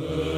Son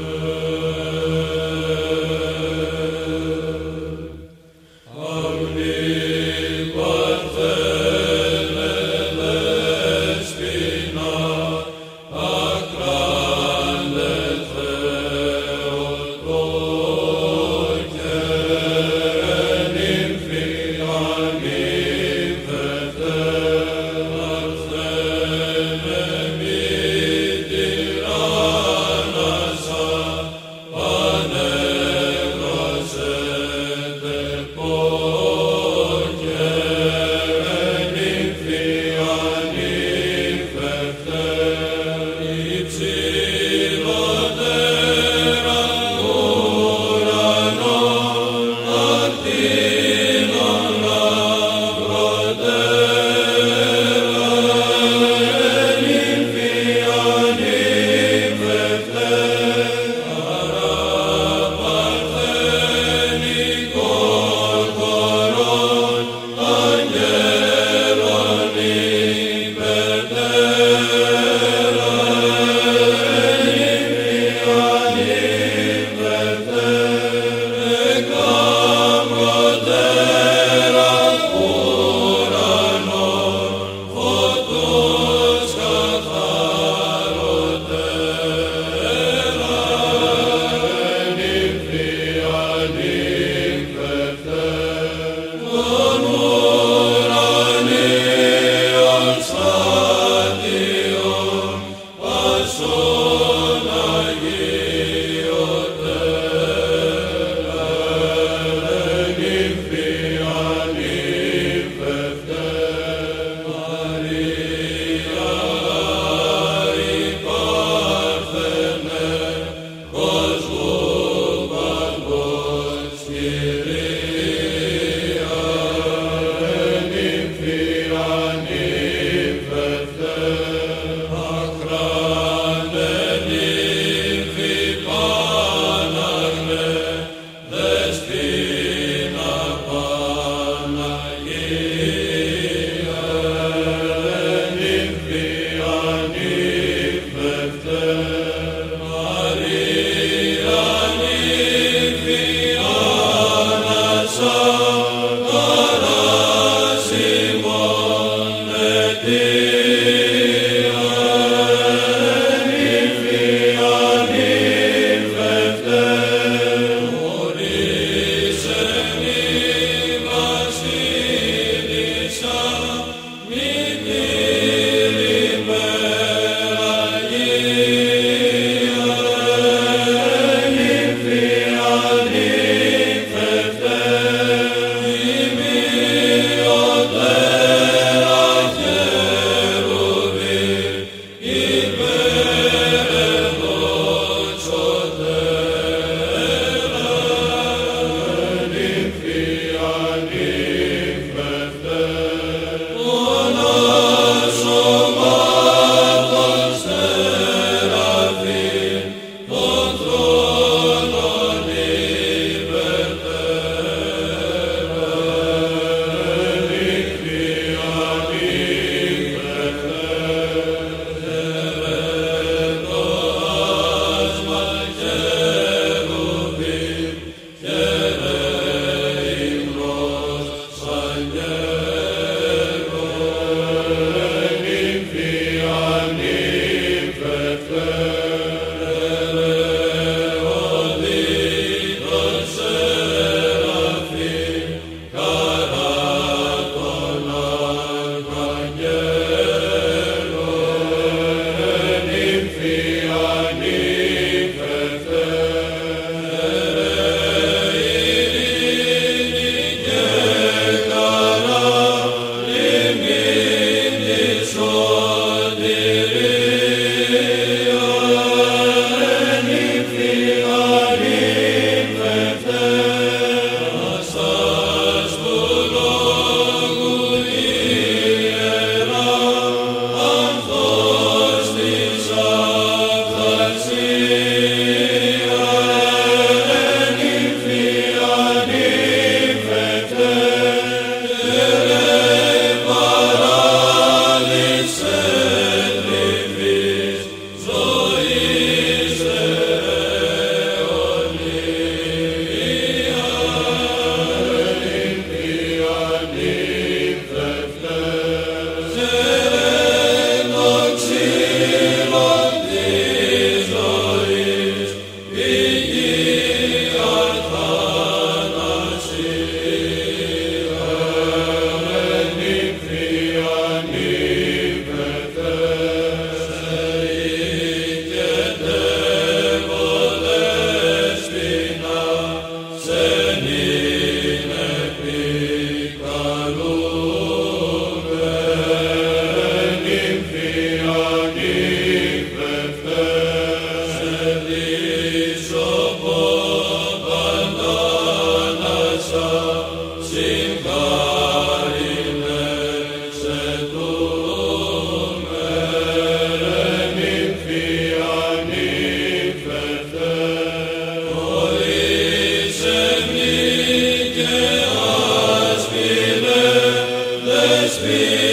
Praise be.